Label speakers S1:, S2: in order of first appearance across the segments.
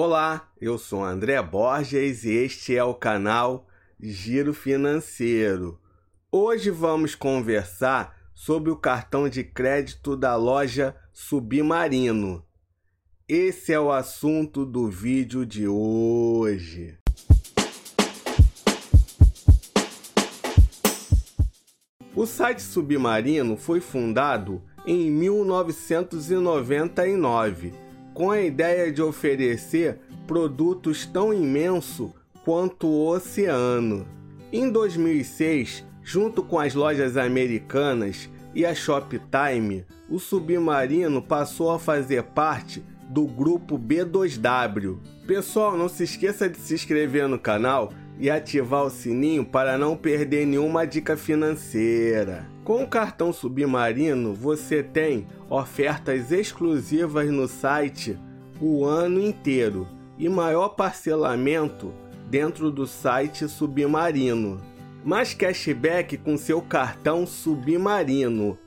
S1: Olá, eu sou André Borges e este é o canal Giro Financeiro. Hoje vamos conversar sobre o cartão de crédito da loja Submarino. Esse é o assunto do vídeo de hoje. O site Submarino foi fundado em 1999 com a ideia de oferecer produtos tão imenso quanto o oceano. Em 2006, junto com as lojas americanas e a Shoptime, o Submarino passou a fazer parte do grupo B2W. Pessoal, não se esqueça de se inscrever no canal e ativar o sininho para não perder nenhuma dica financeira. Com o cartão Submarino, você tem ofertas exclusivas no site o ano inteiro e maior parcelamento dentro do site Submarino. Mais cashback com seu cartão Submarino.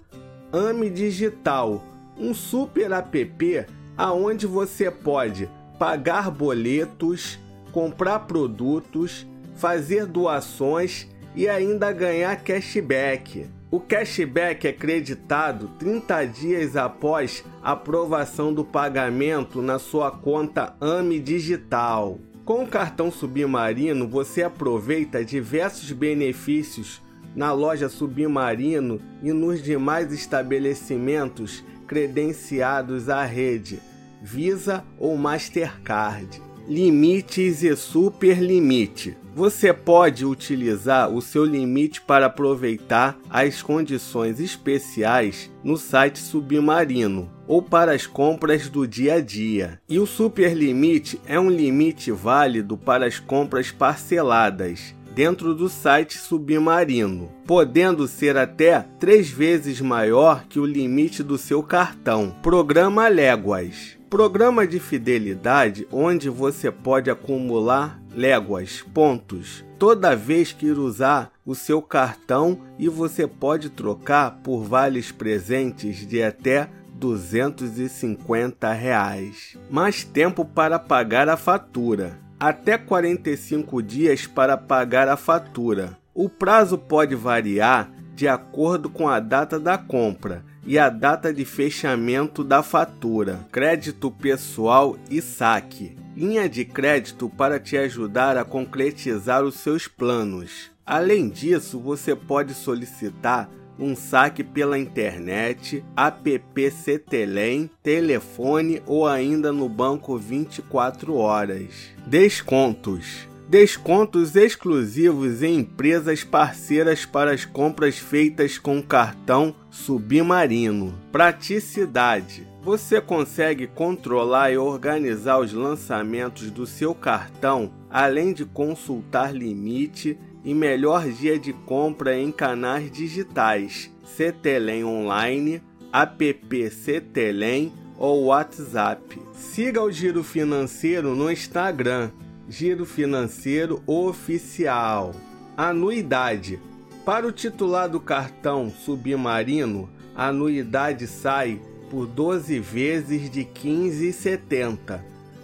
S1: Ame Digital, um super app aonde você pode pagar boletos, comprar produtos fazer doações e ainda ganhar cashback. O cashback é creditado 30 dias após aprovação do pagamento na sua conta AME Digital. Com o cartão Submarino, você aproveita diversos benefícios na loja Submarino e nos demais estabelecimentos credenciados à rede Visa ou Mastercard limites e superlimite. Você pode utilizar o seu limite para aproveitar as condições especiais no site Submarino ou para as compras do dia a dia. E o superlimite é um limite válido para as compras parceladas dentro do site Submarino, podendo ser até três vezes maior que o limite do seu cartão. Programa Léguas. Programa de fidelidade onde você pode acumular léguas, pontos, toda vez que usar o seu cartão e você pode trocar por vales presentes de até 250 reais. Mais tempo para pagar a fatura. Até 45 dias para pagar a fatura. O prazo pode variar de acordo com a data da compra e a data de fechamento da fatura, crédito pessoal e saque. Linha de crédito para te ajudar a concretizar os seus planos. Além disso, você pode solicitar um saque pela internet, app Cetelem, telefone ou ainda no banco 24 horas. Descontos descontos exclusivos em empresas parceiras para as compras feitas com cartão submarino. Praticidade. Você consegue controlar e organizar os lançamentos do seu cartão, além de consultar limite e melhor dia de compra em canais digitais, Cetelem Online, app Cetelem ou WhatsApp. Siga o Giro Financeiro no Instagram Giro Financeiro Oficial. Anuidade. Para o titular do cartão Submarino, a anuidade sai por 12 vezes de R$ 15,70.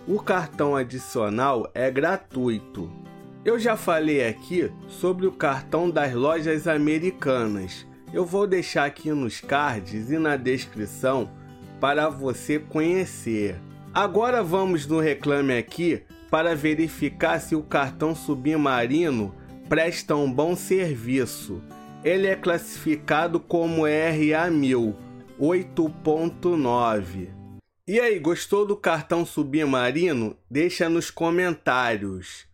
S1: O cartão adicional é gratuito. Eu já falei aqui sobre o cartão das lojas americanas. Eu vou deixar aqui nos cards e na descrição para você conhecer. Agora vamos no Reclame Aqui para verificar se o cartão submarino presta um bom serviço. Ele é classificado como RA1000 8.9. E aí, gostou do cartão submarino? Deixa nos comentários.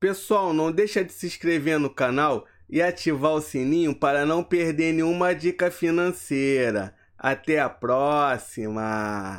S1: Pessoal, não deixa de se inscrever no canal e ativar o sininho para não perder nenhuma dica financeira. Até a próxima!